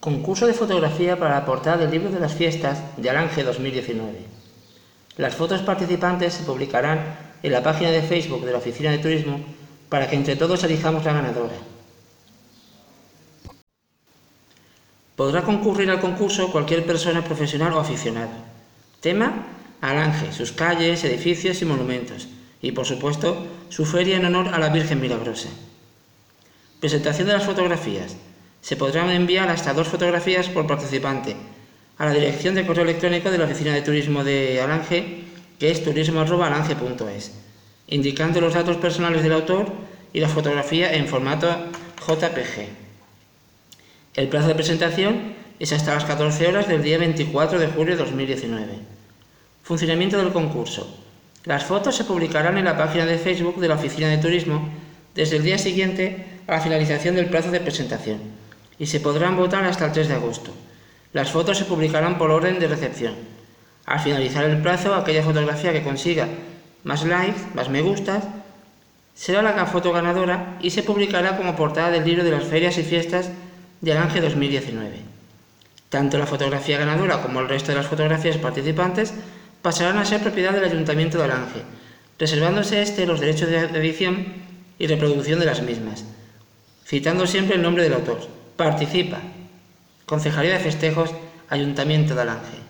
Concurso de fotografía para la portada del libro de las fiestas de Alange 2019. Las fotos participantes se publicarán en la página de Facebook de la Oficina de Turismo para que entre todos elijamos la ganadora. Podrá concurrir al concurso cualquier persona profesional o aficionado. Tema: Alange, sus calles, edificios y monumentos. Y por supuesto, su feria en honor a la Virgen Milagrosa. Presentación de las fotografías. Se podrán enviar hasta dos fotografías por participante a la dirección de correo electrónico de la Oficina de Turismo de Alange, que es turismo.alange.es, indicando los datos personales del autor y la fotografía en formato JPG. El plazo de presentación es hasta las 14 horas del día 24 de julio de 2019. Funcionamiento del concurso. Las fotos se publicarán en la página de Facebook de la Oficina de Turismo desde el día siguiente a la finalización del plazo de presentación y se podrán votar hasta el 3 de agosto. Las fotos se publicarán por orden de recepción. Al finalizar el plazo, aquella fotografía que consiga más likes, más me gustas, será la foto ganadora y se publicará como portada del libro de las ferias y fiestas de Alange 2019. Tanto la fotografía ganadora como el resto de las fotografías participantes pasarán a ser propiedad del Ayuntamiento de Alange, reservándose este los derechos de edición y reproducción de las mismas, citando siempre el nombre del autor. Participa. Concejalía de Festejos, Ayuntamiento de Alange.